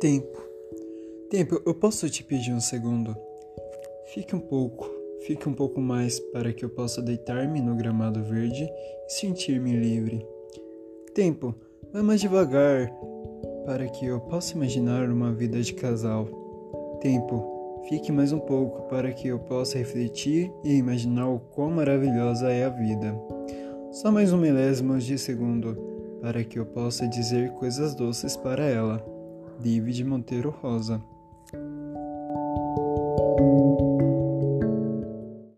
Tempo. Tempo, eu posso te pedir um segundo? Fique um pouco, fique um pouco mais para que eu possa deitar-me no gramado verde e sentir-me livre. Tempo, vai mais devagar para que eu possa imaginar uma vida de casal. Tempo, fique mais um pouco para que eu possa refletir e imaginar o quão maravilhosa é a vida. Só mais um milésimo de segundo para que eu possa dizer coisas doces para ela. David Monteiro Rosa